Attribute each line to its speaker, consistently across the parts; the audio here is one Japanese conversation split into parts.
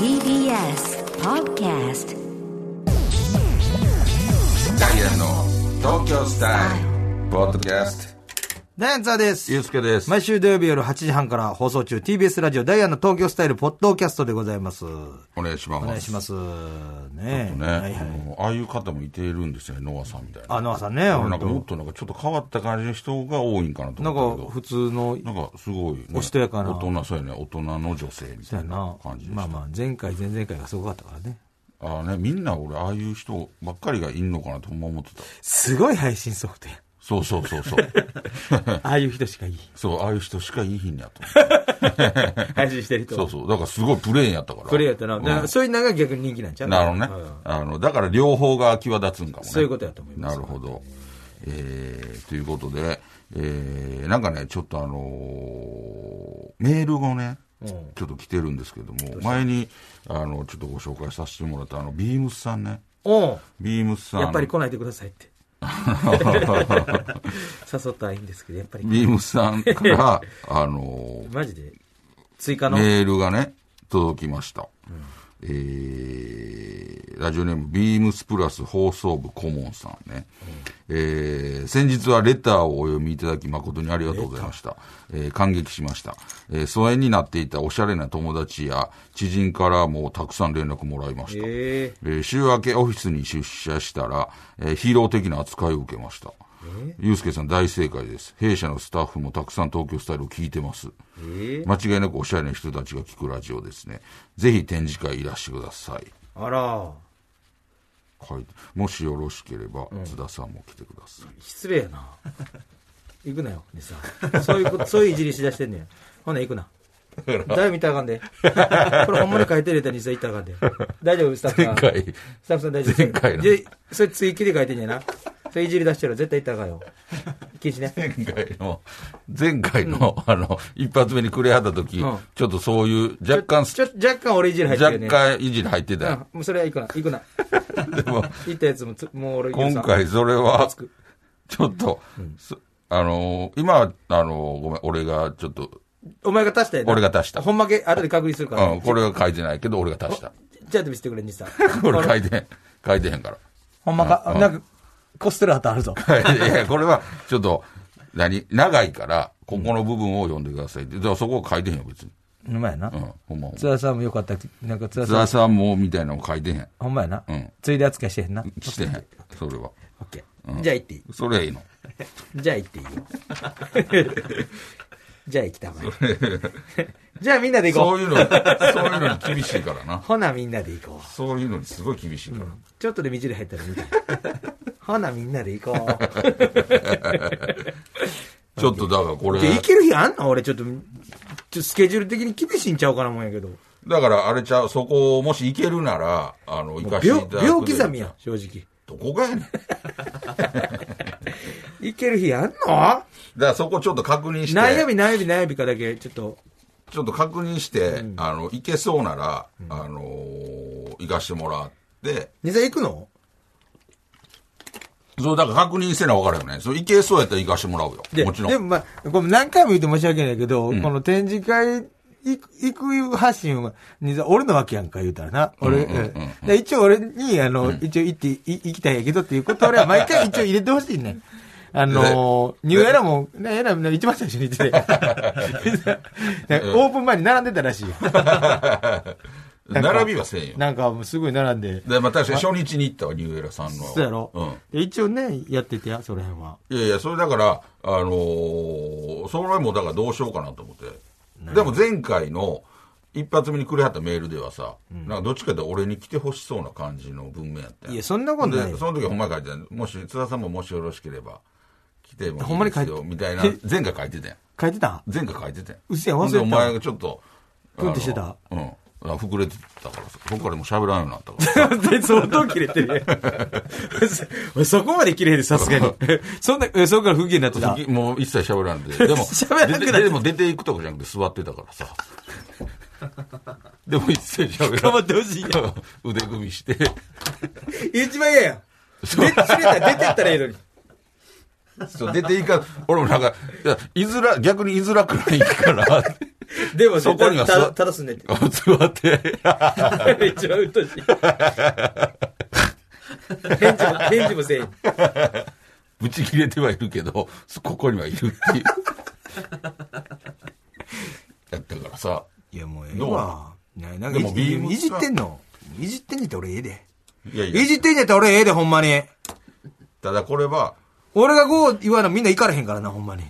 Speaker 1: TBS Podcast.
Speaker 2: ダイアンの東京スタイルポッドキャスト
Speaker 3: ダイアンツァーです。
Speaker 2: ゆうすけです
Speaker 3: 毎週土曜日夜8時半から放送中 TBS ラジオダイアンの東京スタイルポッドキャストでございます。
Speaker 2: お願いします
Speaker 3: お願いします。ね
Speaker 2: ね、
Speaker 3: はいはい。
Speaker 2: ああいう方もいているんですよねノアさんみたいな
Speaker 3: あ、ノアさんね、
Speaker 2: 俺なんかも
Speaker 3: 本
Speaker 2: っとなんかちょっと変わった感じの人が多いんかなと
Speaker 3: 当なん
Speaker 2: 思ったけど
Speaker 3: か普通の、
Speaker 2: なんかすごい、ね、
Speaker 3: おしとやかな
Speaker 2: 大人そうやね大人の女性みたいな感じ。で
Speaker 3: まあまあ、前回、前々回がすごかったからね。
Speaker 2: ああねみんな俺ああいう人ばっかりがいんのかなと思ってた
Speaker 3: すごい配信ソフトや。
Speaker 2: そうそうそうそう
Speaker 3: ああいう人しかいい。
Speaker 2: そうああいう人しかいいひんやと
Speaker 3: 配信してる人
Speaker 2: そうそうだからすごいプレーンやったから
Speaker 3: これやったな。だからそういうのが逆に人気なんちゃう？
Speaker 2: なるほどね
Speaker 3: うん。
Speaker 2: あの、だから両方が際立つんかもね。
Speaker 3: そういうことやと思います
Speaker 2: なるほど。えー、ということで、えー、なんかね、ちょっとあのーメールがね、ちょっと来てるんですけども、前に、あの、ちょっとご紹介させてもらった、あの、ビームスさんね。
Speaker 3: おう
Speaker 2: ビームスさん。
Speaker 3: やっぱり来ないでくださいって。誘ったらいいんですけど、やっぱり。
Speaker 2: ビームスさんから、あのー
Speaker 3: マジで？追加の？
Speaker 2: メールがね、届きました。えー、ラジオネーム、ビームスプラス放送部顧問さんね。えー、先日はレターをお読みいただき誠にありがとうございました。えー、感激しました。えー、疎遠になっていたおしゃれな友達や知人からもたくさん連絡もらいました。
Speaker 3: え
Speaker 2: えー週明けオフィスに出社したら、えーヒーロー的な扱いを受けました。ゆうすけさん大正解です。弊社のスタッフもたくさん東京スタイルを聞いてます。
Speaker 3: え？
Speaker 2: 間違いなくおしゃれな人たちが聞くラジオですね。ぜひ展示会いらしてください。
Speaker 3: あら、
Speaker 2: 書いてもしよろしければ、津田さんも来てください。
Speaker 3: 失礼やな。行くなよ、兄さん。そういうこと、そういういじりしだしてんねん。ほな、行くな。だいぶ見たらあかんで。これほんまに書いてるやったら兄さん行ったらあかんで。大丈夫、スタッフさん。
Speaker 2: 前回、
Speaker 3: スタッフさん大丈夫。
Speaker 2: 前回の
Speaker 3: で、それ追記で書いてんねんな。それいじり出してる絶対行ったらあかんよ。禁止ね。
Speaker 2: 前回の、前回の、あの、一発目にくれはった時、
Speaker 3: うん
Speaker 2: ちょっとそういう、若干、
Speaker 3: ちょ、若干俺いじり入ってるね。
Speaker 2: 干いじり入ってたよ。
Speaker 3: うん、もうそれは行くな、行くな。
Speaker 2: でも、
Speaker 3: 行ったやつもつ、もう俺、
Speaker 2: 今回それはちょっと、そあのー、今は、あのー、ごめん、俺がちょっと、
Speaker 3: お前が足したやな
Speaker 2: 俺が足した
Speaker 3: ほんまけ、後で確認するから。
Speaker 2: うん、これは書いてないけど、俺が足した。
Speaker 3: じゃあ見せてくれ、兄さん。
Speaker 2: これ書いて書いてへんから。
Speaker 3: ほんまか、なんか、コステラ旗あるぞ。
Speaker 2: いや、これは、ちょっと、何長いから、ここの部分を読んでくださいって。だからそこは書いてへんよ、別に。
Speaker 3: ほんまやな
Speaker 2: う。ん、ほんま
Speaker 3: 津田さんもよかった。なんか津田
Speaker 2: 津
Speaker 3: さん、
Speaker 2: 田さんも、みたいなの書いてへん。
Speaker 3: ほんまやな
Speaker 2: うん。
Speaker 3: ついで扱いしてへんな。
Speaker 2: してへん。それは。
Speaker 3: オッケー。じゃあ行っていい？
Speaker 2: それはいいの。
Speaker 3: じゃあ行っていいよ。じゃあ行きたまえ。じゃあみんなで行こ。
Speaker 2: そうういうの、そういうのに厳しいからな。
Speaker 3: ほなみんなで行こう。
Speaker 2: そういうのにすごい厳しいから。
Speaker 3: ちょっとでみじり入ったら見て。ほなみんなで行こう。
Speaker 2: ちょっとだからこれ、
Speaker 3: で、行ける日あんの？俺ちょっと、ちょスケジュール的に厳しいんちゃうかなもんやけど。
Speaker 2: だからあれちゃう、そこをもし行けるなら、あの、行かしてい
Speaker 3: 秒
Speaker 2: ただくで。
Speaker 3: 秒刻みやん、正直。
Speaker 2: どこがやねん。だ か
Speaker 3: 行ける日あんの？
Speaker 2: らそこちょっと確認して。
Speaker 3: 何曜日何曜日何曜日かだけ、ちょっと、
Speaker 2: ちょっと確認して、あの、行けそうなら、あのー行かしてもらって、
Speaker 3: 兄さん行くの？
Speaker 2: そう、だから確認せな分からんよね。そう、行けそうやったら行かしてもらうよ。
Speaker 3: で
Speaker 2: もちろん。
Speaker 3: でもまあ、これ何回も言って申し訳ないけど、この展示会行く、行く発信は、俺のわけやんか言うたらな。俺、一応俺に、あの、一応行って、い行きたいんやけどっていうことを俺は毎回一応入れてほしいねん。あのー、ニューエラも、ね、エラも一番最初に言ってて。オープン前に並んでたらしいよ。
Speaker 2: 並びはせんよ。
Speaker 3: なんかすごい並んで。
Speaker 2: で、まあ、確かに初日に行ったわ、ニューエラさんの。
Speaker 3: そうやろ、
Speaker 2: うん。
Speaker 3: で一応ね、やっててや、その辺は。
Speaker 2: いやいや、それだから、あのーそれもだからどうしようかなと思って。でも前回の一発目にくれはったメールではさ、なんかどっちかというと俺に来てほしそうな感じの文面やったん
Speaker 3: いや、そんなことない。
Speaker 2: その時はほんまに書いてたもし、津田さんももしよろしければ、来ても
Speaker 3: ほんまに書いて
Speaker 2: みたいな、前回書いてたやん。
Speaker 3: 書いてた
Speaker 2: 前回書いてたやん。
Speaker 3: うっせやん忘れてた
Speaker 2: お前がちょっと、
Speaker 3: プンってしてた？
Speaker 2: うん。あ膨れてたからさ、そこからもう喋らんようになったから。
Speaker 3: で、相当切れてるやん そこまで切れへんで、さすがに。そんな、えそこから不機嫌になってた？
Speaker 2: もう一切喋らんで。でも、
Speaker 3: 喋らなくな
Speaker 2: でも出ていくとこじゃなくて座ってたからさ。でも一切喋らん。
Speaker 3: 頑張ってほしいや
Speaker 2: 腕組みして。
Speaker 3: 一番嫌やん。出てったらええのに。
Speaker 2: そう出ていか、俺もなんか、いや、居づら、逆に居づらくないから、
Speaker 3: でもね
Speaker 2: そこには
Speaker 3: た
Speaker 2: 座
Speaker 3: たただすんねって。
Speaker 2: 座って、
Speaker 3: 一番うっとうしい。返事も、返事もせえへん。
Speaker 2: ぶち切れてはいるけど、ここにはいるっていう。やったからさ。
Speaker 3: いや、もうええ
Speaker 2: どう？
Speaker 3: わ。ねなんか
Speaker 2: でも
Speaker 3: い
Speaker 2: ビームス
Speaker 3: いじってんのいじってんねんって俺ええで。
Speaker 2: いやいや
Speaker 3: い、じってんねんって俺ええで、ほんまに。
Speaker 2: ただこれは、
Speaker 3: 俺がこう言わなみんな行かれへんからな、ほんまに。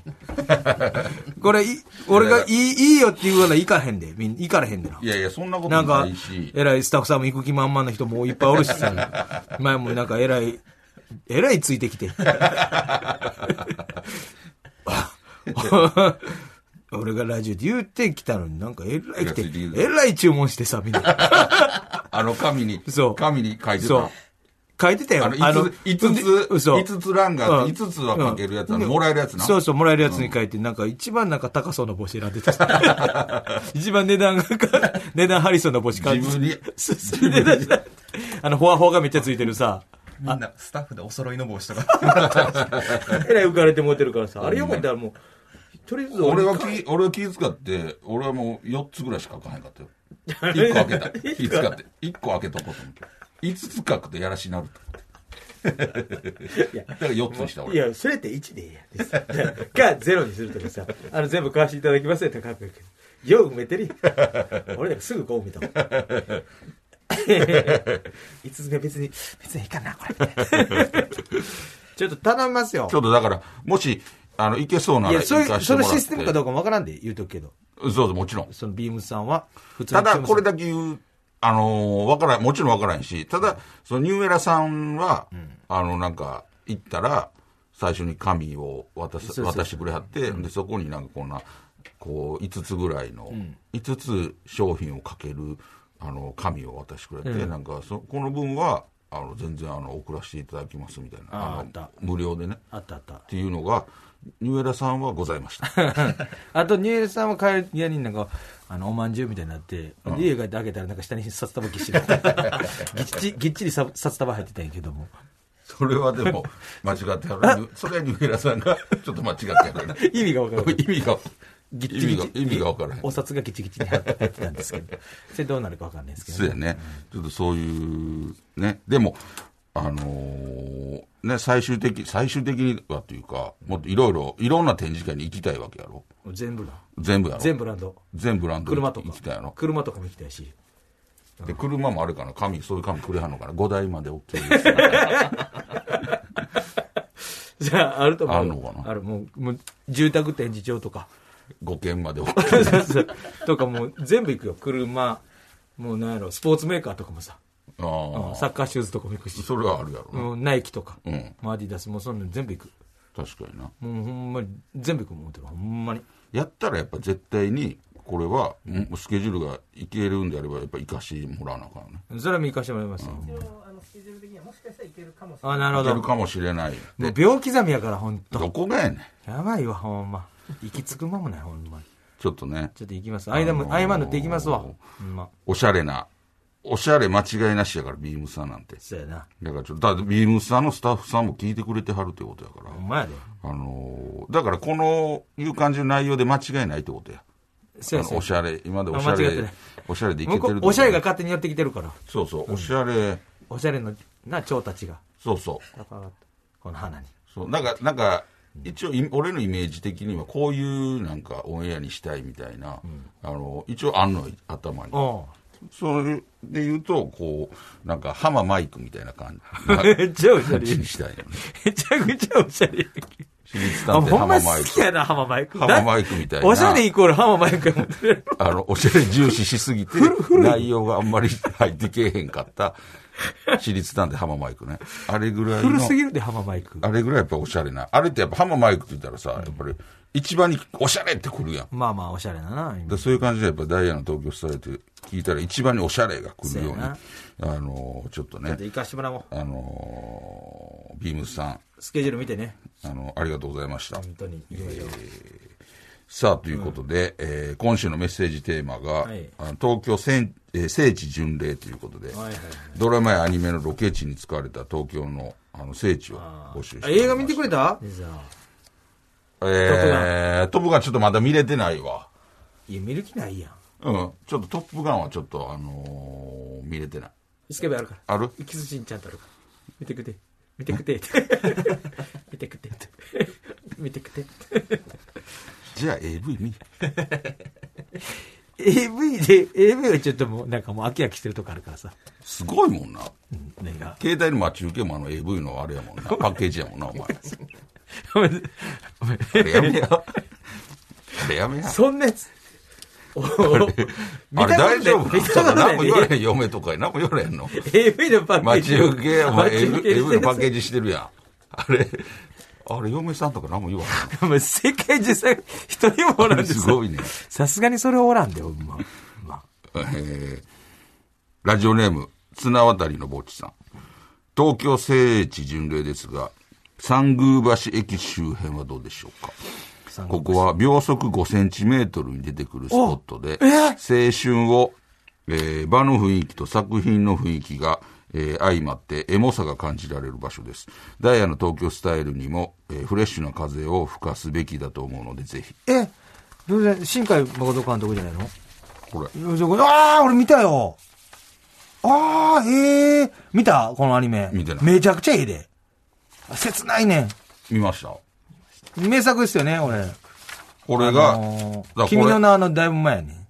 Speaker 3: これ、い俺がいい、いいよって言うから行かへんで。みんな行かれへんでな。
Speaker 2: いやいや、そんなこと
Speaker 3: なんか
Speaker 2: ないし、、
Speaker 3: えらいスタッフさんも行く気満々な人もいっぱいおるしさ。前もなんかえらい、えらいついてきて。俺がラジオで言ってきたのになんかえらい来てえらい注文してさ、みんな。
Speaker 2: あの紙に、
Speaker 3: そう
Speaker 2: 紙に書いて
Speaker 3: そう
Speaker 2: た。。
Speaker 3: 書いてたよ。
Speaker 2: あの、5つ、五つ、
Speaker 3: 嘘。
Speaker 2: 五つ欄があって、
Speaker 3: うん
Speaker 2: 5つは書けるやつ、もらえるやつな。
Speaker 3: そうそう、もらえるやつに書いて、なんか一番なんか高そうな帽子選んでた。一番値段が、値段張りそうな帽子買って。
Speaker 2: 自分に
Speaker 3: そうそう値段したあの、フォアフォアがめっちゃついてるさ。
Speaker 4: みんなスタッフでお揃いの帽子とか。
Speaker 3: えらい浮かれて持ってるからさ。あれよかったらもう、とりあえず
Speaker 2: 俺は気、俺は気遣って、俺はもう4つぐらいしか書かへんかったよ。1個開けた。気遣って。1個開けとこうと思って。5つ書くとやらしなると。だから4つにした俺。
Speaker 3: いや、それって1でいいやんです。か、0にするとかさ、あの、全部買わせていただきますよって書くけど、よう埋めてる。俺なんかすぐこう見たもん。5つ目別に、別にいいかな、これ。ちょっと頼みますよ
Speaker 2: ち。ょっとだから、もし、あの、いけそうないら
Speaker 3: や、そういう、そ
Speaker 2: 行かしてもらって。
Speaker 3: のシステムかどうかもわからんで言うとくけど、
Speaker 2: そうそう、もちろん。
Speaker 3: そのビームスさんは、普通
Speaker 2: ただ、これ
Speaker 3: だ
Speaker 2: だけ言う、あのーわからん、もちろんわからんし、ただ、そのニューエラさんは、あの、なんか、行ったら、最初に紙を渡渡してくれはって、で、そこになんかこんな、こう、5つぐらいの、5つ商品をかける、あの、紙を渡してくれて、なんか、そ、この分は、あの、全然、あの、送らせていただきますみたいな。の
Speaker 3: あーあ
Speaker 2: 無料でね。
Speaker 3: あったあった
Speaker 2: っ。ていうのが、ニューエラさんはございました。
Speaker 3: あと、ニューエルさんは帰る家になんか、あの、おまんじゅうみたいになって、家帰って開けたらなんか下に札束ぎっしり。ぎっちり、ぎっちりさ札束入ってたんやけども。
Speaker 2: それはでも、間違ってある。それはニューエラさんが、ちょっと間違ってある。
Speaker 3: 意味がわからない。
Speaker 2: 意味が、
Speaker 3: ぎっちり
Speaker 2: 意味が、分からへん。
Speaker 3: お札がギチギチに入ってたんですけど、それどうなるかわかんないですけど、
Speaker 2: そうやね。ちょっとそういう、ね。でも、あのーね、最終的、最終的にはというか、もっといろいろ、いろんな展示会に行きたいわけやろ。
Speaker 3: 全部だ。
Speaker 2: 全部やろ。
Speaker 3: 全ブランド。
Speaker 2: 全ブランド
Speaker 3: 車とか
Speaker 2: 行きたいやろ。
Speaker 3: 車とかも行きたいし。
Speaker 2: で、車もあるかな。紙、そういう紙くれはんのかな。5台まで OK です。
Speaker 3: じゃあ、あると思う。
Speaker 2: あるのかな
Speaker 3: ある。もう、もう住宅展示場とか。
Speaker 2: 5件まで OK。
Speaker 3: そうそうとかもう全部行くよ。車、もうなんやろ、スポーツメーカーとかもさ。
Speaker 2: あ。
Speaker 3: サッカーシューズとかも行くし。
Speaker 2: それはあるやろな。
Speaker 3: うんナイキとか。
Speaker 2: うん。
Speaker 3: マーディダスもそんなの全部行く。
Speaker 2: 確かにな。
Speaker 3: もうほんまに、全部行くもん、ほんまに。
Speaker 2: やったらやっぱ絶対に、これは、もうスケジュールがいけるんであれば、やっぱ行かしてもらわなあかんね。
Speaker 3: それは見行かせてもらいますよ。
Speaker 5: あのスケジュール的にはもしかしたらいけるかもしれない。
Speaker 3: あ、なるほど。
Speaker 2: いけるかもしれない。
Speaker 3: もう
Speaker 2: で、
Speaker 3: 秒刻みやから、ほんと。
Speaker 2: どこがやねん。
Speaker 3: やばいわ、ほんま。行き着く間もない、ほんまに。
Speaker 2: ちょっとね、
Speaker 3: ちょっと行きます。間も、合間塗って行きますわ。ほんま。
Speaker 2: おしゃれな、おしゃれ間違いなしやから、ビームスさんなんて。
Speaker 3: そうやな。
Speaker 2: だからちょっと、だビームスさんのスタッフさんも聞いてくれてはるってことやから。
Speaker 3: ほんまやで。
Speaker 2: あのーだからこのいう感じの内容で間違いないってことや。
Speaker 3: そうやそう
Speaker 2: おしゃれ、今までおしゃれ
Speaker 3: あ間違ってない、
Speaker 2: おしゃれでいけてる
Speaker 3: おしゃれが勝手にやってきてるから。
Speaker 2: そうそう、おしゃれ、
Speaker 3: おしゃれの、な、蝶たちが。
Speaker 2: そうそう。
Speaker 3: だからこの花に。
Speaker 2: そう、なんか、なんか、一応、い俺のイメージ的には、こういうなんかオンエアにしたいみたいな、あの、一応あんの、頭に。
Speaker 3: お
Speaker 2: それで言うと、こう、なんか、ハママイクみたいな感
Speaker 3: う めっちゃおしゃれ。
Speaker 2: じに
Speaker 3: め
Speaker 2: したいよね。
Speaker 3: ちゃくちゃおしゃれ。
Speaker 2: 私立
Speaker 3: あ、
Speaker 2: 探偵
Speaker 3: ほんま
Speaker 2: ハママイク。
Speaker 3: 好きやな、ハママイク。
Speaker 2: ハママイクみたいな。
Speaker 3: おしゃれイコールハママイクやもんね。
Speaker 2: あの、おしゃれ重視しすぎて、内容があんまり入ってけえへんかった、私立探偵ハママイクね。あれぐらいの
Speaker 3: 古、すぎるで、ハママイク。
Speaker 2: あれぐらいやっぱおしゃれな。あれってやっぱハママイクって言ったらさ、やっぱり一番におしゃれってくるやん。
Speaker 3: まあまあ、おしゃれだな。今
Speaker 2: でそういう感じでやっぱダイヤの東京スタイルって聞いたら一番におしゃれが来るように、あの、ちょっとね
Speaker 3: ちょっと、行かしてもらおう。
Speaker 2: あの、ビームスさん、
Speaker 3: スケジュール見てね。
Speaker 2: あの、ありがとうございました。
Speaker 3: 本当に。行きましょう。
Speaker 2: さあ、ということで、えー今週のメッセージテーマが、
Speaker 3: はい
Speaker 2: あの東京聖,、えー聖地巡礼ということで、
Speaker 3: はいはいはい
Speaker 2: ドラマやアニメのロケ地に使われた東京のあの聖地を募集して
Speaker 3: あ映画見てく
Speaker 2: れ
Speaker 3: れた。
Speaker 2: えー、トップガンちょっとまだ見れてないわ。
Speaker 3: いや、見る気ないやん。
Speaker 2: うん。ちょっとトップガンはちょっと、あのー見れてない。
Speaker 3: スケベあるから。
Speaker 2: ある？
Speaker 3: キスシーンちゃんとあるから。見てくて。見てくて。見てくて。見てくて。
Speaker 2: じゃあ AV 見
Speaker 3: AV で、AV はちょっともう、なんかもう飽き飽きしてるとこあるからさ。
Speaker 2: すごいもんな。
Speaker 3: 何が。
Speaker 2: 携帯の待ち受けもあの AV のあれやもんな。パッケージやもんな、お前。
Speaker 3: ごめんごめん
Speaker 2: あれやめや。あれやめや。
Speaker 3: そんなやつ。お
Speaker 2: あれ大丈夫何も言われへん、嫁とかに何も言われへんの。
Speaker 3: AV のパッケー
Speaker 2: 待
Speaker 3: ジ。
Speaker 2: ち受け、お前 AV のパッケー
Speaker 3: ジ。
Speaker 2: ジしてるやん。あれ、あれ、嫁さんとか何も言わへん
Speaker 3: お前世界中さ、一人もおらん
Speaker 2: の。
Speaker 3: です
Speaker 2: ごいね。
Speaker 3: さすがにそれおらんで、ほんま。まあ、
Speaker 2: えーラジオネーム、綱渡りのぼっちさん。東京聖地巡礼ですが、三宮橋駅周辺はどうでしょうか？ここは秒速5センチメートルに出てくるスポットで、青春を、えー場の雰囲気と作品の雰囲気が、えー相まってエモさが感じられる場所です。ダイヤの東京スタイルにも、えーフレッシュな風を吹かすべきだと思うので、ぜひ。
Speaker 3: え、どうせ新海誠監督じゃないの？
Speaker 2: これ、
Speaker 3: ああ、俺見たよ。ああ、ええ見た？このアニメ。
Speaker 2: 見てない
Speaker 3: めちゃくちゃいいで。切ないね
Speaker 2: 見ました。
Speaker 3: ん。名作ですよね、俺。
Speaker 2: これが、
Speaker 3: あのー君の名のだいぶ前やねん。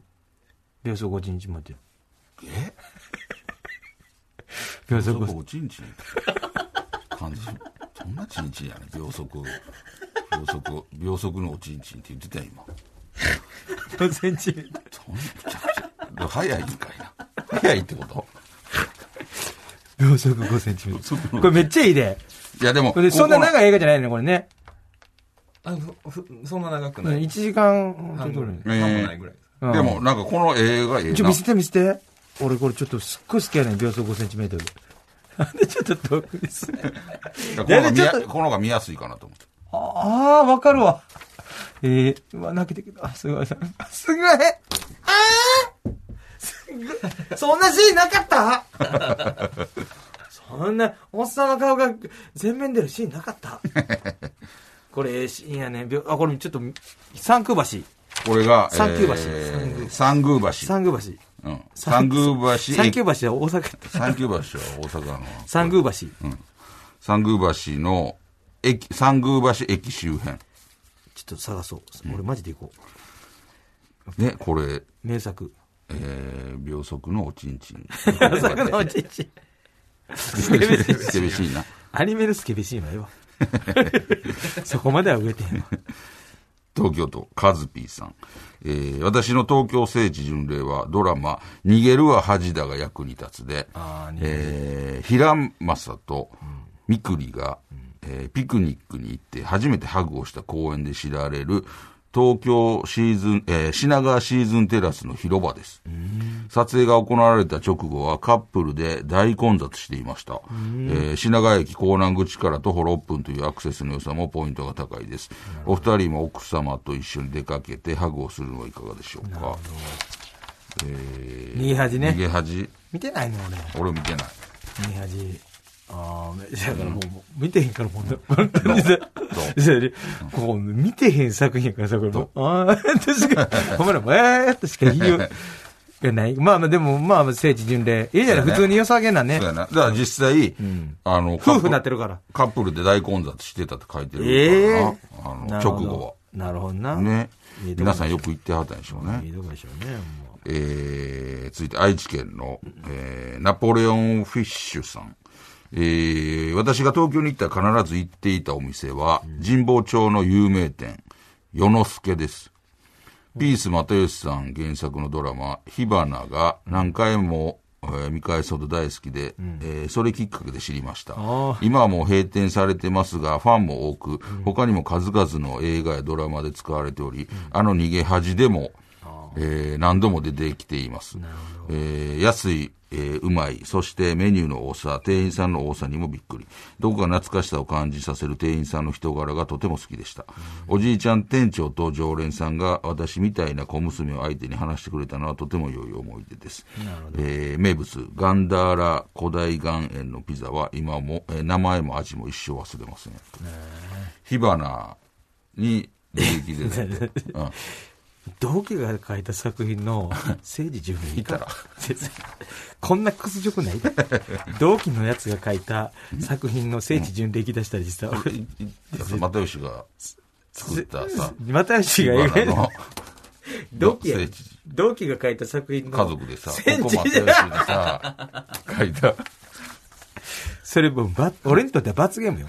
Speaker 3: 秒速5日まで。
Speaker 2: え？
Speaker 3: 秒速
Speaker 2: 秒速
Speaker 3: 5
Speaker 2: おちんちん感じ。そんなちんちんやね秒速。秒速。秒速のおちんちんって言ってたよ今。ちゃくちゃ早いんかいな。早いってこと？
Speaker 3: 秒速5センチメートル。これめっちゃいいで。
Speaker 2: いやでも
Speaker 3: そんな長い映画じゃないね、これね。
Speaker 4: あふふそんな長く
Speaker 3: うん
Speaker 4: ない。
Speaker 3: 1時間ちょっとぐらい
Speaker 4: 半もないぐらいです。
Speaker 3: うん
Speaker 2: でもなんかこの映画ええな
Speaker 3: ちょ、見せて見せて。俺これちょっとすっごい好きやねん、秒速5センチメートル。なんでちょっと遠くです。
Speaker 2: いやこの方が見や
Speaker 3: ちょっと
Speaker 2: この方が見やすいかなと思って
Speaker 3: ああ、わかるわ。えー、うわ、泣けてきた。あすごい。すごい。ああすごい。そんなシーンなかった？そんな、おっさんの顔が全面出るシーンなかった？これ、ええシーンやね。あ、これちょっと、三空橋。
Speaker 2: これが
Speaker 3: 三宮橋
Speaker 2: えー三宮橋
Speaker 3: 三宮橋。
Speaker 2: うん三宮橋
Speaker 3: 三宮橋は大阪。
Speaker 2: 三宮橋は大阪の
Speaker 3: 三宮橋。
Speaker 2: 三宮橋の駅三宮橋駅周辺
Speaker 3: ちょっと探そう。俺マジで行こ
Speaker 2: ねこれ
Speaker 3: う。名作。
Speaker 2: えー、秒速のおちんちん。
Speaker 3: 名作のうちち。
Speaker 2: スケベしいな。
Speaker 3: アニメのスケベシーンはええわ。そこまでは植えてへんわ。
Speaker 2: 東京都、カズピーさん。えー、私の東京聖地巡礼はドラマ、逃げるは恥だが役に立つで、えー、平正とみくりが、えーピクニックに行って初めてハグをした公園で知られる東京シーズン、えー品川シーズンテラスの広場です。撮影が行われた直後はカップルで大混雑していました。えー品川駅港南口から徒歩6分というアクセスの良さもポイントが高いです。お二人も奥様と一緒に出かけてハグをするのはいかがでしょうか？えー
Speaker 3: 逃げ恥ね
Speaker 2: 逃げ恥？
Speaker 3: 見てないの俺。
Speaker 2: 俺見てない。
Speaker 3: 逃げ恥。ああ、だからもう、見てへんからもう、本当にさ、こう、見てへん作品やからさ、これもう、ああ、確かに、ほんまに、えーっとしか言いようがない。まあまあ、でも、まあまあ、聖地巡礼。いいじゃない、普通に良さげなね
Speaker 2: そう。やな。だから実際、あの、
Speaker 3: 夫婦になってるから。
Speaker 2: カップルで大混雑してたって書いてる
Speaker 3: ええ
Speaker 2: からな。あの、直後
Speaker 3: なるほどな。
Speaker 2: は。ね皆さんよく行ってはったんでしょうね。
Speaker 3: いいとこでしょうね、も
Speaker 2: えー、続いて愛知県の、えー、ナポレオンフィッシュさん。えー、私が東京に行ったら必ず行っていたお店は、神保町の有名店、与之助です。ピース又吉さん原作のドラマ、火花が何回も、えー見返すほど大好きで、えーそれきっかけで知りました。
Speaker 3: あ。
Speaker 2: 今はもう閉店されてますが、ファンも多く、他にも数々の映画やドラマで使われており、あの逃げ恥でも、えー何度も出てきています。えー安い、えーうまい、そしてメニューの多さ、店員さんの多さにもびっくり。どこか懐かしさを感じさせる店員さんの人柄がとても好きでした。おじいちゃん店長と常連さんが私みたいな小娘を相手に話してくれたのはとても良い思い出です。えー名物、ガンダーラ古代岩塩のピザは今も、えー名前も味も一生忘れません。火花に出てきてて、う ん
Speaker 3: 同期が書いた作品の政治順位
Speaker 2: いたら。
Speaker 3: こんな屈辱ない？で同期のやつが書いた作品の政治順き出したら実際、俺、
Speaker 2: 又吉が作ったさ、
Speaker 3: 又吉が
Speaker 2: 今の
Speaker 3: 同期同期が書いた作品の
Speaker 2: 家族でさ、ここ又吉でさ、書いた。
Speaker 3: それも俺にとっては罰ゲームよ。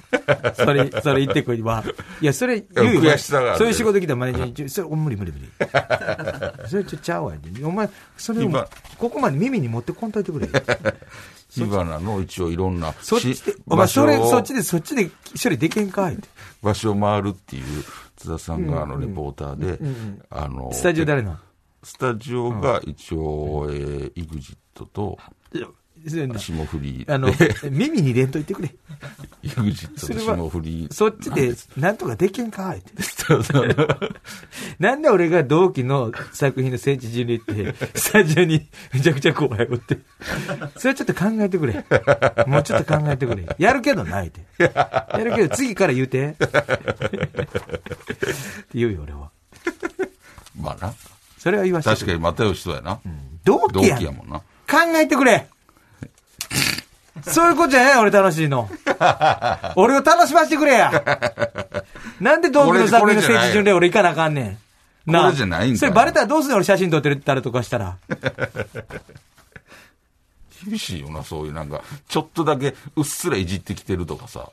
Speaker 3: それ、それ言ってくるわ。いや、それ言うよそういう仕事来たマネージャーにそれ、お無理無理無理。それちょ、ちゃうわ。お前、それここまで耳に持ってこんといてくれ。
Speaker 2: 火花の一応いろんな
Speaker 3: そっちで
Speaker 2: し、
Speaker 3: お前、それ、そっちで、そっちで処理できんかいって。
Speaker 2: 場所を回るっていう津田さんがあのレポーターで、あの、
Speaker 3: スタジオ誰なの？
Speaker 2: スタジオが一応、えー、イグジットと霜降り
Speaker 3: あの、耳に入れんといてくれ。
Speaker 2: イグジットと
Speaker 3: それは
Speaker 2: 霜降り。
Speaker 3: そっちで、なんとかできんかいって。なんで俺が同期の作品の聖地巡礼って、スタジオにめちゃくちゃ怖いよって。それちょっと考えてくれ。もうちょっと考えてくれ。やるけどないって。やるけど次から言うて。って言うよ、俺は。
Speaker 2: まあな。
Speaker 3: それは言わせて
Speaker 2: 確かに又吉そうやな。同
Speaker 3: 同期やん
Speaker 2: 期やもんな。
Speaker 3: 考えてくれそういうことじゃない俺楽しいの。俺を楽しませてくれや。なんで同期の作品の聖地巡礼俺行かなあかんねん。
Speaker 2: これじゃないんかい
Speaker 3: それバレたらどうすんの俺写真撮ってたらとかしたら。
Speaker 2: 厳しいよな、そういうなんか、ちょっとだけうっすらいじってきてるとかさ。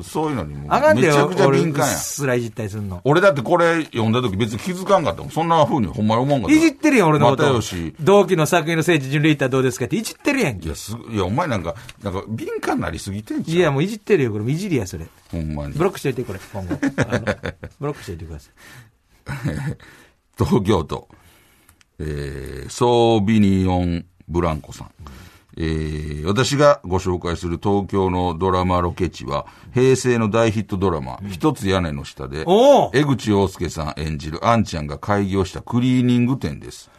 Speaker 2: そういうのにも
Speaker 3: あかんでよ
Speaker 2: めちゃくちゃ
Speaker 3: 俺、
Speaker 2: 敏感や。
Speaker 3: すらいじったりすんの。
Speaker 2: 俺だってこれ読んだ時別に気づかんかったもん。そんな風にほんまに思わんかった。
Speaker 3: いじってるやん、俺のこと。同期の作品の聖地巡礼行ったらどうですかっていじってるやんけ。
Speaker 2: いや、すごいや、お前なんか、なんか敏感なりすぎてんじゃん。
Speaker 3: いや、もういじってるよ、これ。いじりや、それ。
Speaker 2: ほんまに
Speaker 3: ブ。ロックしといて、これ、今後。あのブロックしといてください。
Speaker 2: 東京都、えー、ソービニオン・ブランコさん。えー、私がご紹介する東京のドラマロケ地は、平成の大ヒットドラマ、一つ屋根の下で、江口洋介さん演じるあんちゃんが開業したクリーニング店です。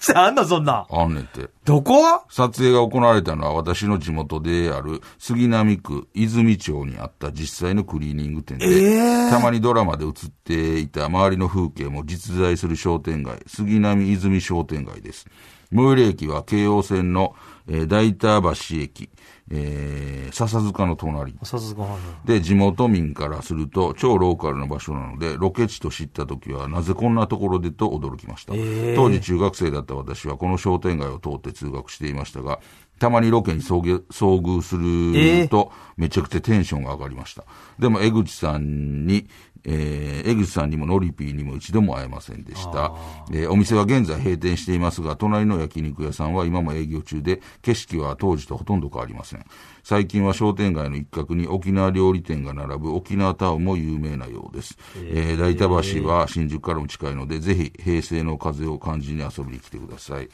Speaker 3: あんの、そんな。
Speaker 2: あんねんて。
Speaker 3: どこ？
Speaker 2: 撮影が行われたのは私の地元である杉並区泉町にあった実際のクリーニング店で、たまにドラマで映っていた周りの風景も実在する商店街、杉並泉商店街です。最寄り駅は京王線の、えー大田橋駅、えー笹塚の隣。
Speaker 3: さすが。
Speaker 2: で、地元民からすると超ローカルな場所なので、ロケ地と知った時はなぜこんなところでと驚きました。当時中学生だった私はこの商店街を通って通学していましたが、たまにロケに遭遇遭遇すると、めちゃくちゃテンションが上がりました。でも江口さんに、えー江口さんにもノリピーにも一度も会えませんでした。えーお店は現在閉店していますが、隣の焼肉屋さんは今も営業中で、景色は当時とほとんど変わりません。最近は商店街の一角に沖縄料理店が並ぶ沖縄タウンも有名なようです。えー大田橋は新宿からも近いので、ぜひ平成の風を感じに遊びに来てください。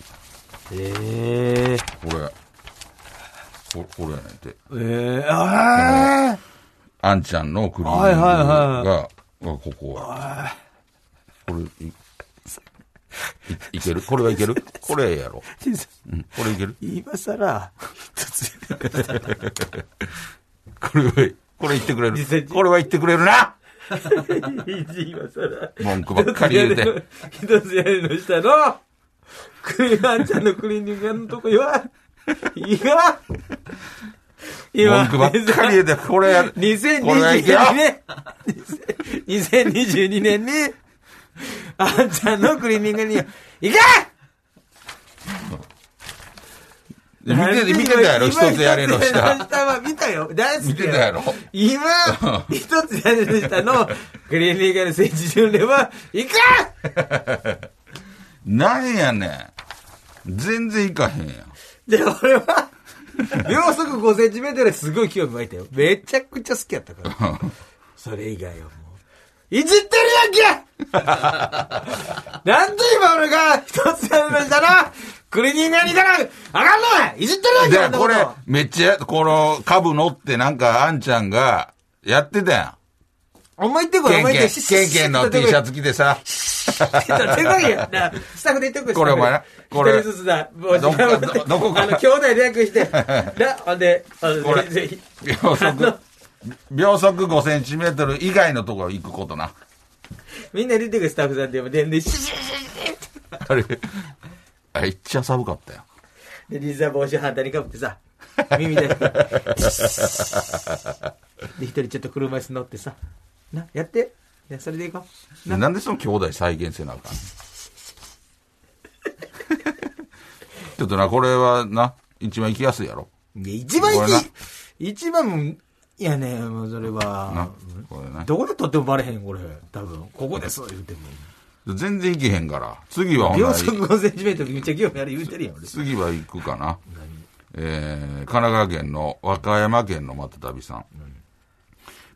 Speaker 3: ええ
Speaker 2: これ、ここれやねんて。
Speaker 3: ええあ
Speaker 2: あんちゃんのクリーニングが、
Speaker 3: はいはい
Speaker 2: がここは。これ、い、いいける？これはいける？これやろ。
Speaker 3: ー
Speaker 2: うん、これいける？
Speaker 3: 今さら、一つ。
Speaker 2: これは、これ言ってくれる？これは言ってくれるな
Speaker 3: 今さら。
Speaker 2: 文句ばっかり言うて。
Speaker 3: 一つ屋根の下の、クリあんちゃんのクリーニング屋のとこは、今、今、
Speaker 2: 文句ばっかり言うて、これや、これはいけよ
Speaker 3: 2022年、2022年に、あんちゃんのクリーニングに、行け
Speaker 2: 見て、見てたやろ、一つ屋根の
Speaker 3: 一つ屋根の
Speaker 2: 下。
Speaker 3: 下は見たよ。大好き
Speaker 2: 見てたやろ？
Speaker 3: 今、一つ屋根の下のクリーニング屋の聖地巡礼は、行け
Speaker 2: なんやねん。全然いかへんやん。
Speaker 3: で、俺は、秒速5センチメートルですごい興味湧いたよ。めちゃくちゃ好きやったから。それ以外はもう。いじってるやんけ なんで今俺が一つやりましたなクリーニング屋に行かなあかんのやいじってるやんけ
Speaker 2: これ
Speaker 3: と、
Speaker 2: めっちゃ、この株乗ってなんか、あんちゃんが、やってたや
Speaker 3: お前行ってこ
Speaker 2: ん。
Speaker 3: い、お前行って。
Speaker 2: ケンケンの T シャツ着てさ。
Speaker 3: 手こいや。なスタッフで言ってこい。
Speaker 2: これお前なこれ
Speaker 3: 一人ずつだ。
Speaker 2: どこ
Speaker 3: 時間
Speaker 2: どどこか
Speaker 3: あの、兄弟で約して。な、ほんで、あの
Speaker 2: これ
Speaker 3: ぜひ。
Speaker 2: 秒速、秒速5センチメートル以外のところ行くことな。
Speaker 3: みんな出てくるスタッフさんでも、で、で、シュシュシュシュって
Speaker 2: あれ、めっちゃ寒かったよ。
Speaker 3: で、リザー帽子反対にかぶってさ、耳だけ。で、一人ちょっと車椅子乗ってさ、な、やって。で、それでいこう。
Speaker 2: でなんでその兄弟再現せなあかん？の ちょっとな、これはな、一番行きやすいやろ。
Speaker 3: いや、一番
Speaker 2: これな
Speaker 3: いい、一番もう、いやね、もうそれ
Speaker 2: な
Speaker 3: は、。
Speaker 2: これな。
Speaker 3: どこで撮ってもバレへん、これ。多分。ここです、言うても。
Speaker 2: 全然行けへんから。次は
Speaker 3: 秒速5センチメートルめっちゃ興味ある言うてるやん、俺。
Speaker 2: 次は行くかな。えー、神奈川県の和歌山県のまた旅さん。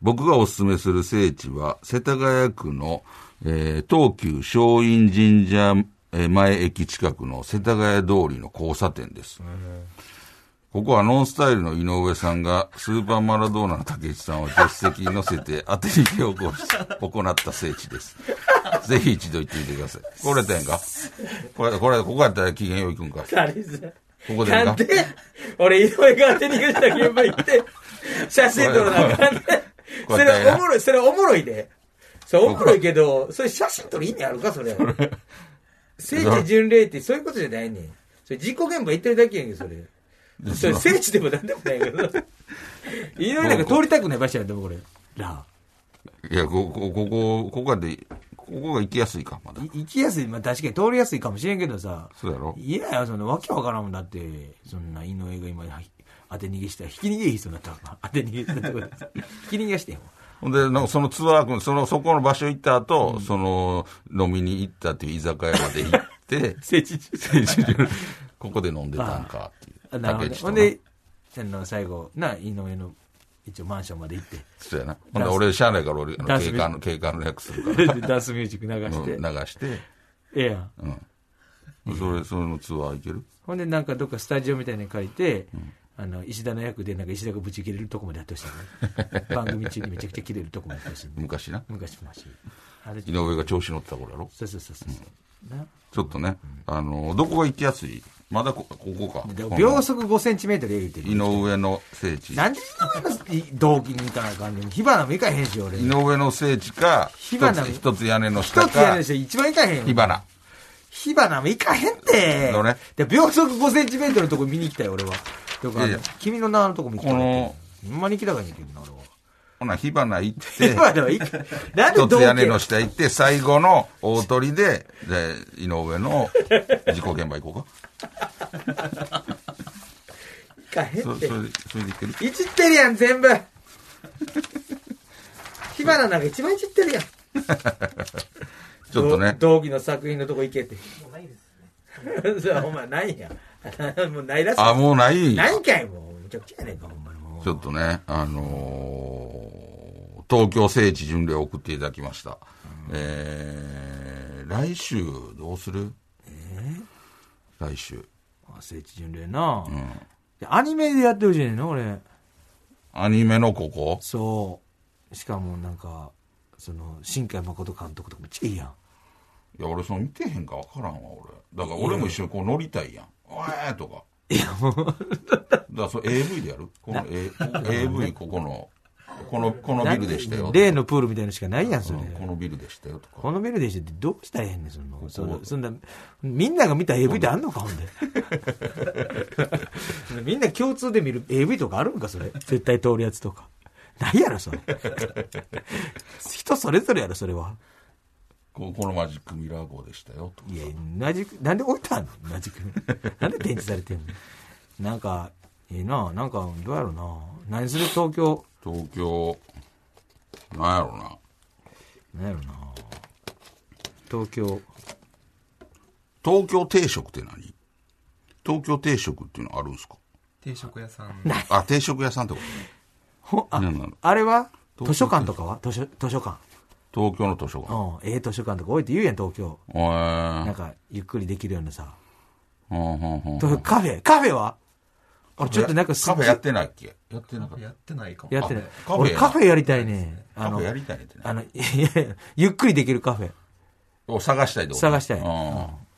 Speaker 2: 僕がおすすめする聖地は、世田谷区の、えー東急松陰神社えー前駅近くの世田谷通りの交差点です。ここはノンスタイルの井上さんがスーパーマラドーナの竹内さんを助手席に乗せて 当て逃げを行った聖地です。ぜひ一度行ってみてください。これやったんやんかこれ、これ、ここやったら機嫌よう行くんか？ここで
Speaker 3: なんで、俺、井上が当て逃げした現場行って、写真撮らなあかんね。
Speaker 2: こ
Speaker 3: そ
Speaker 2: れ
Speaker 3: おもろい、それおもろいで。それおもろいけど、それ写真撮る意味あるか、それ。聖地巡礼ってそういうことじゃないねん。それ事故現場行ってるだけやんけ、それ。それ聖地でもなんでもないけど。井上なんか通りたくない場所やん、でもこれ。ら
Speaker 2: いや、ここ、ここ、ここで、ここが行きやすいか、まだ
Speaker 3: い。行きやすい、まあ確かに通りやすいかもしれんけどさ。
Speaker 2: そうやろ
Speaker 3: いやよ、そのわけわからんもんだって、そんな井上が今、当て逃げしたら、引き逃げになったから当て逃げしたところでさ。引き逃げしてんわ。
Speaker 2: ほんで、なんかそのツアー君、その、そこの場所行った後、その、飲みに行ったっていう居酒屋まで行って、
Speaker 3: 聖地中。
Speaker 2: 聖地巡ここで飲んでたんかっていう。
Speaker 3: あなるほどほんで、あの、最後、な、井上の、一応マンションまで行って、
Speaker 2: そうやな。ほんで、俺、車内から俺、あの警官の、警官の役するから、
Speaker 3: でダンスミュージック流して、
Speaker 2: うん流して、
Speaker 3: ええやん。
Speaker 2: うん。それ、そのツアー行ける？
Speaker 3: ほんで、なんかどっかスタジオみたいに借りて、あの、石田の役で、なんか石田がぶち切れるとこまでやってほしいね。番組中にめちゃくちゃ切れるとこまでやってほしいね。
Speaker 2: 昔な。
Speaker 3: 昔昔。あれ
Speaker 2: 井上が調子乗ってた頃やろ？
Speaker 3: そうそうそうそう。な
Speaker 2: ちょっとね、あの、どこが行きやすい？まだこ、ここか。
Speaker 3: 秒速5センチメートル言うてる。
Speaker 2: 井上の聖地。
Speaker 3: なんで井上の同期に行かなあかんねん。火花も行かへんし、俺。
Speaker 2: 井上の聖地か、一
Speaker 3: 火花
Speaker 2: つ、一つ屋根の下か
Speaker 3: 一つやる、し一番行かへんよ。
Speaker 2: 火花。
Speaker 3: 火花も行かへんって。
Speaker 2: どれ
Speaker 3: で、秒速5センチメートルのとこ見に行きたい、俺は。とか、君の名のとこ見に行きたい。
Speaker 2: この、
Speaker 3: ほんまに行きたかったんやけどな、俺は。
Speaker 2: ほな、火花行って、
Speaker 3: 火花はいいか。なんで
Speaker 2: 一つ屋根の下行って、最後の大鳥で、で、井上の事故現場行こうか。
Speaker 3: 行かへんて
Speaker 2: そ。れで、それで行ける？
Speaker 3: いじってるやん、全部。火花なんか一番いじってるやん。
Speaker 2: ちょっとね、
Speaker 3: 同同期の作品のとこ行けって。
Speaker 5: もうないですね。
Speaker 3: お前ないやん。もうないらしい。
Speaker 2: あ、もうない
Speaker 3: ないんかい、もう。むちゃくちゃやねんか、ほんまにもう。
Speaker 2: ちょっとね、あのー東京聖地巡礼を送っていただきました。えー、来週、どうする？来週。
Speaker 3: あ聖地巡礼な、でアニメでやってほしいねんな、俺。
Speaker 2: アニメのここ？
Speaker 3: そう。しかもなんか、その、新海誠監督とかめっちゃいいやん。
Speaker 2: いや、俺その見てへんかわからんわ、俺。だから俺も一緒にこう乗りたいやん。おえーとか。
Speaker 3: いや、もう、
Speaker 2: だからそれ AV でやる？この、A、AV ここの、この、このビルでしたよ。
Speaker 3: 例のプールみたいなのしかないやん、それ。
Speaker 2: うんこのビルでしたよとか。
Speaker 3: このビルでしてってどうしたらええねん、その。そのそんな、みんなが見た AV ってあんのか、ほんで。みんな共通で見る AV とかあるんか、それ？絶対通るやつとか。ないやろ、それ。人それぞれやろ、それは。
Speaker 2: ここのマジックミラー号でしたよとか。
Speaker 3: いや、マジック、なんで置いてあんのマジック。なんで展示されてんの？なんか、ええな、なんか、どうやろな。何する東京、
Speaker 2: 東京、なんやろな。
Speaker 3: なんやろな。東京、
Speaker 2: 東京定食って何？東京定食っていうのあるんすか？
Speaker 4: 定食屋さん。
Speaker 2: あ、定食屋さんってことね。
Speaker 3: ほ、あれは？図書館とかは？図書、図書館。
Speaker 2: 東京の図書館。
Speaker 3: うん、ええ図書館とか置いて言うやん、東京。
Speaker 2: えー
Speaker 3: なんか、ゆっくりできるようなさ。
Speaker 2: ほんほんほん
Speaker 3: とカフェ、カフェは？俺ちょっとなんか
Speaker 2: カフェやってないっけ？やってなかった。
Speaker 4: やってないかも。
Speaker 3: やってない
Speaker 2: あカ。フェ
Speaker 3: 俺カフェやりたいね。あの
Speaker 2: カフェ、やりたいねってね
Speaker 3: あの、いやいやゆっくりできるカフェ
Speaker 2: を探したいと？
Speaker 3: 探したい
Speaker 2: うん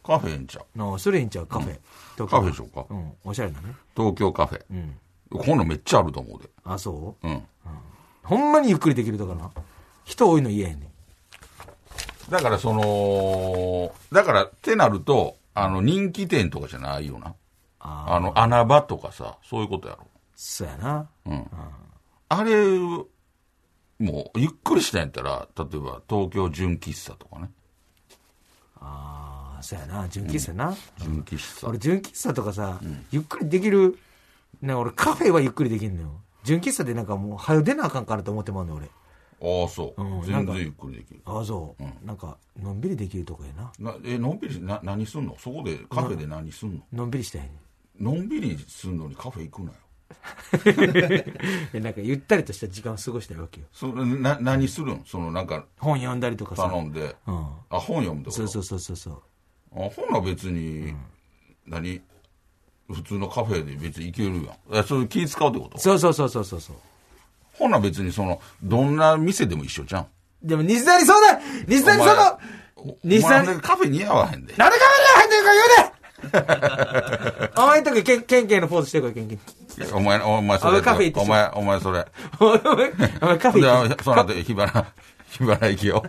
Speaker 2: カフェんちゃう？
Speaker 3: の、それいいんちゃうカフェ。
Speaker 2: カフェでしょうか？
Speaker 3: うん、おしゃれなね。
Speaker 2: 東京カフェ。
Speaker 3: うん。
Speaker 2: こんなんめっちゃあると思うで。
Speaker 3: あ、そう？
Speaker 2: うん。
Speaker 3: ほんまにゆっくりできるとかな？人多いの嫌やねん。
Speaker 2: だからその、だからってなると、あの、人気店とかじゃないよな。
Speaker 3: あ
Speaker 2: あの、穴場とかさ、そういうことやろ。
Speaker 3: そうやな。
Speaker 2: うん。あれ、もう、ゆっくりしたんやったら、例えば、東京純喫茶とかね。
Speaker 3: ああ、そうやな。純喫茶な。
Speaker 2: 純喫茶。
Speaker 3: 俺、純喫茶とかさ、ゆっくりできる、ね、俺カフェはゆっくりできんのよ。純喫茶でなんかもう、早出なあかんからと思ってまうねん俺。
Speaker 2: ああ、そう。
Speaker 3: うんなんか
Speaker 2: 全然ゆっくりできる。
Speaker 3: ああ、そう、なんか、のんびりできるとこやな。
Speaker 2: なえ、のんびりな、何すんの？そこで、カフェで何すんの？
Speaker 3: のんびりしたいね
Speaker 2: のんびりすんのにカフェ行くなよ。
Speaker 3: でなんか、ゆったりとした時間を過ごしたいわけよ。
Speaker 2: それ、な、何するん？その、なんか、
Speaker 3: 本読んだりとかさ。
Speaker 2: 頼んで、
Speaker 3: うん。
Speaker 2: あ、本読むと？か。
Speaker 3: そうそうそうそうそう。
Speaker 2: あ、ほな別に、何？普通のカフェで別に行けるやん。え、それ気使うってこと？
Speaker 3: そうそうそうそうそうそう。
Speaker 2: ほな別にその、どんな店でも一緒じゃん。
Speaker 3: でも、西谷そうだ西谷その
Speaker 2: お
Speaker 3: 西谷
Speaker 2: 前カフェ似合わへんで。
Speaker 3: なんでカフェに入ってるか言うねお前んとき、ケン、ケンケンのポーズしてこい、ケンケン。
Speaker 2: お前、お前それ。
Speaker 3: あカフェ行って
Speaker 2: お前、お前それ。
Speaker 3: お前、お前カフェ
Speaker 2: で
Speaker 3: 行って。
Speaker 2: その後、火花、火花行きよ。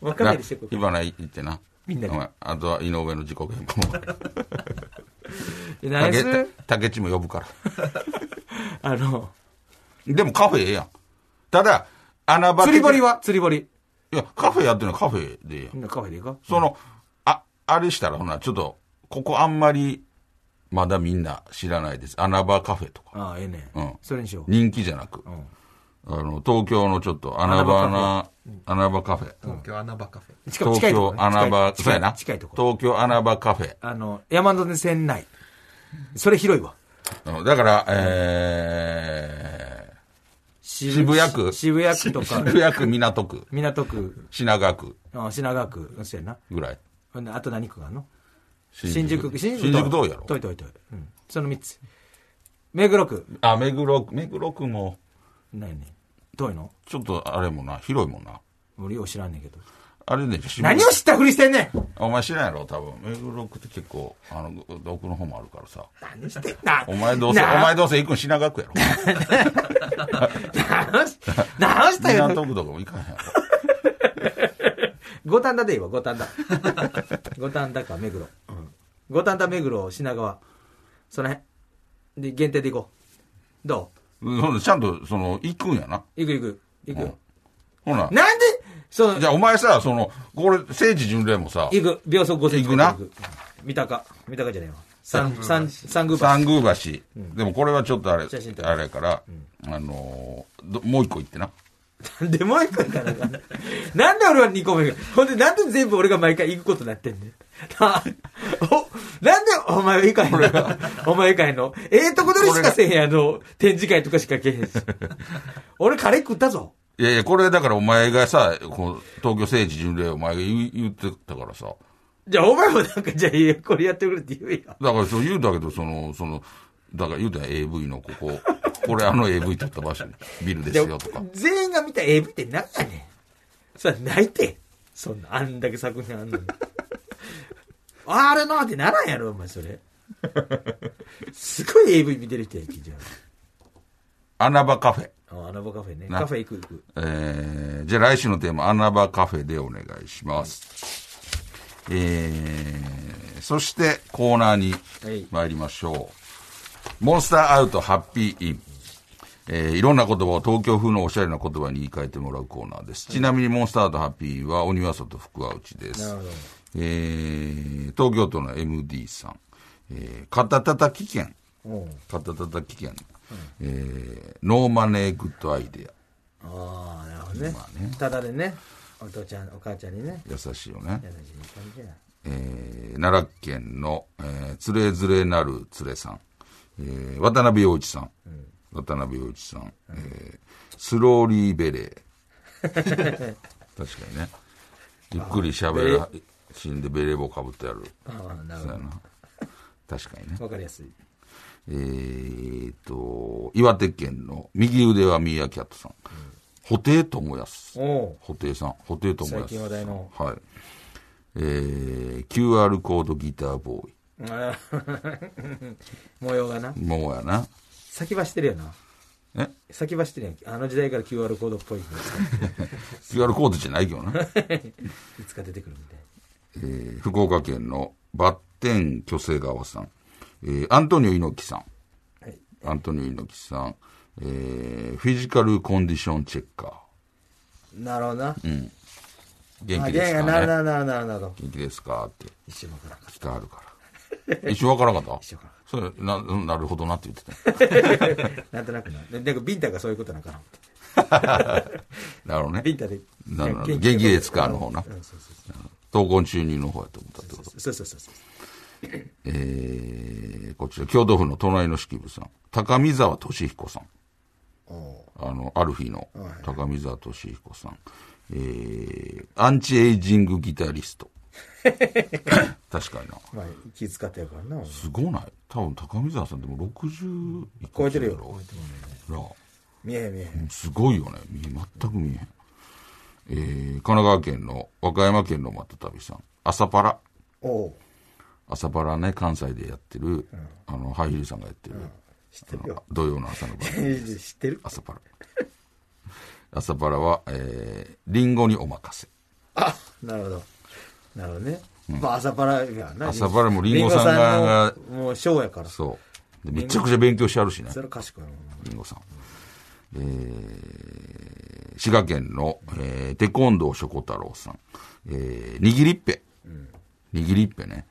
Speaker 3: お前カフェでしてこい。
Speaker 2: 火花行ってな。
Speaker 3: みんなで
Speaker 2: お前あとは井上の自己現も。
Speaker 3: で何す
Speaker 2: 竹
Speaker 3: る
Speaker 2: 竹地も呼ぶから。
Speaker 3: あの、
Speaker 2: でもカフェええやん。ただ、穴場的
Speaker 3: 釣り堀は？釣り堀。
Speaker 2: いや、カフェやってるのはカフェでええやん。
Speaker 3: みんなカフェで行こう
Speaker 2: その、あ、あれしたら、ほな、ちょっと、ここあんまり、まだみんな知らないです。穴場カフェとか。
Speaker 3: ああ、ええね。
Speaker 2: うん
Speaker 3: それにしよう。
Speaker 2: 人気じゃなく。
Speaker 3: ん
Speaker 2: あの、東京のちょっと穴場な、穴場カフェ。
Speaker 4: 東京穴場カフェ。
Speaker 2: 東京穴場、
Speaker 3: 近い
Speaker 2: そうやな。
Speaker 3: 近いとこ。
Speaker 2: 東京穴場カフェ。
Speaker 3: あの、山手線内。それ広いわ。
Speaker 2: うんだから、え
Speaker 3: 渋
Speaker 2: 渋谷区
Speaker 3: 渋谷区
Speaker 2: ー、
Speaker 3: とか、
Speaker 2: 渋谷区、港区、
Speaker 3: 港区、
Speaker 2: 品川区
Speaker 3: あ品川区、そうやな。
Speaker 2: ぐらい。
Speaker 3: ほんで、あと何区があんの？
Speaker 2: 新
Speaker 3: 新宿区、新
Speaker 2: 新宿どうやろ
Speaker 3: 遠い遠い遠い。うん。その三つ。目黒区。
Speaker 2: あ、目黒区、目黒区も、
Speaker 3: ないね。遠いの？
Speaker 2: ちょっとあれもな、広いもんな。
Speaker 3: 俺よう知らんねんけど。
Speaker 2: あれね、
Speaker 3: 何を知ったふりしてんねん？
Speaker 2: お前知らんやろ？多分。目黒区って結構、あの、奥の方もあるからさ。
Speaker 3: 何してんな？
Speaker 2: お前どうせ、お
Speaker 3: な
Speaker 2: 前どうせ行くん品川区やろ。
Speaker 3: 何し何したよ
Speaker 2: 港区とかも行かへんやろ。
Speaker 3: 五反田でいいわ、五反田。五反田か、目黒。うん。五反田、目黒、品川。その辺。で、限定で行こう。ど
Speaker 2: う？んちゃんと、その、行くんやな。
Speaker 3: う行く行く。行くよ。
Speaker 2: ほな。
Speaker 3: なんで、その
Speaker 2: じ、ゃあお前さ、その、これ、聖地巡礼もさ、
Speaker 3: 行く。秒速5センチ。
Speaker 2: 行くな
Speaker 3: 三鷹。三鷹じゃないわ。三、三、三宮橋。
Speaker 2: 三宮橋。でもこれはちょっとあれ、あれやから、あのもう一個行ってな。
Speaker 3: なんでもう一個行かなあかんねんなんで俺は2個目が。ほんで、なんで全部俺が毎回行くことになってんねん？な あお、なんでお前は行かへんの？お前行かへんの？ええとこ取りしかせえへんやの、展示会とかしかけへんし。俺カレー食ったぞ。
Speaker 2: いやいや、これだからお前がさ、こう東京聖地巡礼お前が言う言ってたからさ。
Speaker 3: じゃあお前もなんか、じゃあこれやってくれって言えよ。
Speaker 2: だからそう言うたけど、その、その、だから言うたら AV のここ、これあの AV 撮った場所に、ビルですよとか。
Speaker 3: 全員が見た AV って何やねん。さ、泣いて。そんな、あんだけ作品あんのに。あれなってならんやろ、お前、それ。すごい AV 見てる人やんけ、じゃ
Speaker 2: 穴場カフェ。
Speaker 3: あ。あ、穴場カフェね。
Speaker 2: な
Speaker 3: カフェ行く行く。
Speaker 2: えー、じゃあ来週のテーマ、穴場カフェでお願いします。えー、そしてコーナーに
Speaker 3: はい
Speaker 2: 参りましょう。モンスターアウトハッピーイン。えーいろんな言葉を東京風のおしゃれな言葉に言い換えてもらうコーナーです。ちなみにモンスターアウトハッピーは鬼は外福は内です。
Speaker 3: なるほど。
Speaker 2: えー、東京都の MD さん。えー、肩たたき券。
Speaker 3: うん。
Speaker 2: 肩たたき券。えー、ノーマネーグッドアイデア。
Speaker 3: ああ、なるほどね。
Speaker 2: まあね
Speaker 3: ただでね、お父ちゃん、お母ちゃんにね、
Speaker 2: 優しいよね。
Speaker 3: 優しい感じや。
Speaker 2: えー奈良県の、えー、つれづれなるつれさん、えー渡辺陽一さん、渡辺陽一さん、えースローリーベレー。確かにね。ゆっくり喋ら、死んでベレー帽かぶってやる。
Speaker 3: ああ、なるほど。
Speaker 2: 確かにね。
Speaker 3: わかりやすい。
Speaker 2: えーと、岩手県の右腕はミーアキャットさん。布袋友康。
Speaker 3: お
Speaker 2: 布袋さん。布袋友康。
Speaker 3: 最近話題の。
Speaker 2: はい。えー、QR コードギターボーイ。
Speaker 3: 模様がな。
Speaker 2: もうやな。
Speaker 3: 先走ってるよな。
Speaker 2: え？
Speaker 3: 先走ってるやん。あの時代から QR コードっぽい。
Speaker 2: ?QR コードじゃないけどな。
Speaker 3: いつか出てくるみたい。
Speaker 2: えー福岡県のバッテン巨星川さん、えーアントニオ猪木さん、
Speaker 3: はい
Speaker 2: アントニオ猪木さん、えーフィジカルコンディションチェッカ
Speaker 3: なるほどな。
Speaker 2: ー。元
Speaker 3: あ
Speaker 2: 気ですかね
Speaker 3: なるなるなるなるなるほど。
Speaker 2: 元気ですかって
Speaker 3: 一瞬わからんかっ
Speaker 2: 聞かはるから。一瞬わからなかった？
Speaker 3: 一瞬わ
Speaker 2: それな、うんなるほどなって言ってた。
Speaker 3: た。なんとなくな。で、でビンタがそういうことなんかな。
Speaker 2: なるほどね
Speaker 3: ビ。ンタで。
Speaker 2: なるほど元気ですかの方な
Speaker 3: うんそうそう
Speaker 2: 闘魂注入の方やと思ったってこと？
Speaker 3: そうそうそうそう。
Speaker 2: えー、こちら、京都府の隣の式部さん。高見沢俊彦さん。
Speaker 3: お
Speaker 2: あの、アルフィの
Speaker 3: はい
Speaker 2: 高見沢俊彦さん。えー、アンチエイジングギタリスト。確かにな。
Speaker 3: まあ、気遣ってやからな。
Speaker 2: すごない？多分高見沢さんでも60いくつ
Speaker 3: 超えてるよ
Speaker 2: やろなあ
Speaker 3: 見えへん見えへん。
Speaker 2: すごいよね。見全く見えへん。えー、神奈川県の和歌山県のまた旅さん。朝パラ。
Speaker 3: おう
Speaker 2: 朝パラね、関西でやってる、あの、ハイヒルさんがやってる、
Speaker 3: 知ってるよ。
Speaker 2: 土曜の朝の番組。
Speaker 3: 知ってる
Speaker 2: 朝パラ。朝パラは、えー、リンゴにお任せ。
Speaker 3: あなるほど。なるほどね。まあ、朝パラやな。
Speaker 2: 朝パラもリンゴさんが
Speaker 3: んのもう、ショーやから。そ
Speaker 2: そう。でめちゃくちゃ勉強してあるしね。
Speaker 3: れは賢いもん。
Speaker 2: リンゴさん。えー、滋賀県の、えー、テコンドーショコ太郎さん。えー、握りっぺ。握りっぺね。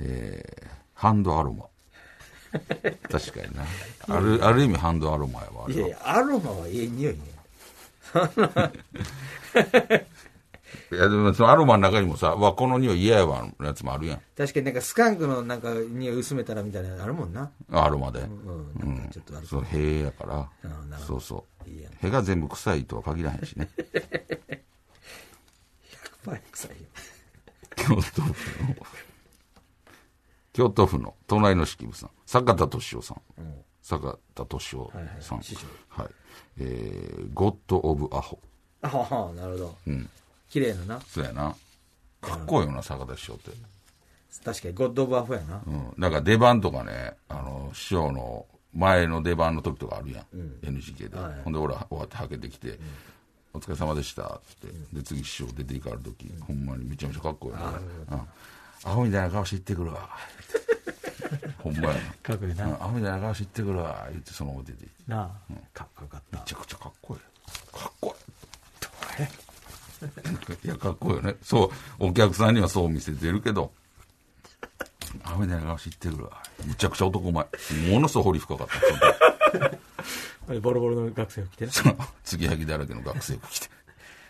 Speaker 2: えー、ハンドアロマ。確かにな。ある、ある意味ハンドアロマやわ。
Speaker 3: いやいや、アロマはええ匂いね。
Speaker 2: いや、でもそのアロマの中にもさ、わ、この匂い嫌やわ、のやつもあるやん。
Speaker 3: 確かになんかスカンクのなんか匂い薄めたらみたいなのあるもんな。
Speaker 2: アロマで。
Speaker 3: うん、なんかちょっとある。
Speaker 2: そう、塀やから
Speaker 3: あなる。ほ
Speaker 2: そうそう
Speaker 3: いいやん。
Speaker 2: 塀が全部臭いとは限らへんしね。
Speaker 3: 100%臭いよ。
Speaker 2: 京都府の、京都府の隣の式部さん、坂田敏夫さん。坂田敏夫さん。
Speaker 3: はいはい師匠
Speaker 2: はい。えー、ゴッド・オブ・アホ。
Speaker 3: ああ、なるほど。
Speaker 2: うん。
Speaker 3: 綺麗なな。
Speaker 2: そうやな。かっこいいよな、坂田師匠って。
Speaker 3: 確かに、ゴッド・オブ・アフやな。
Speaker 2: うん。なんか出番とかね、あの、師匠の前の出番の時とかあるやん。NGK で。
Speaker 3: はい
Speaker 2: ほんで、俺終わってはけてきて、お疲れ様でしたって。で、次師匠出ていかれる時、ほんまにめちゃめちゃかっこいいな。うん。アホみたいな顔して行ってくるわ。ほんまや
Speaker 3: かっこいいな
Speaker 2: な。うんアホみたいな顔して行ってくるわ。言ってそのまま出て行って。
Speaker 3: なあ、かっこよかった
Speaker 2: め。ちゃくちゃかっこいい。かっこいい。いや、かっこいいよね。そう、お客さんにはそう見せてるけど、アホみたいな顔してるわ。むちゃくちゃ男前。ものすごい掘り深かった。
Speaker 3: ボロボロの学生が来てな。
Speaker 2: その、継ぎはぎだらけの学生が来て、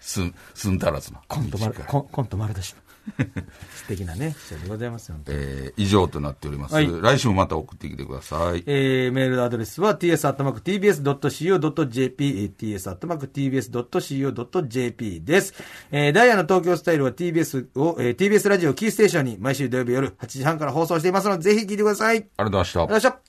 Speaker 2: すん、すんたらずな。
Speaker 3: コント丸、コンコント丸出しの。素敵なね、人でございます
Speaker 2: えー以上となっております。
Speaker 3: はい
Speaker 2: 来週もまた送ってきてください。
Speaker 3: えー、メールアドレスは ts.tbs.co.jp、ts.tbs.co.jp です。えー、ダイヤの東京スタイルは TBS を、えー、TBS ラジオキーステーションに毎週土曜日夜8時半から放送していますので、ぜひ聞いてください。ありがとう
Speaker 2: ありがとうございました
Speaker 3: ございました。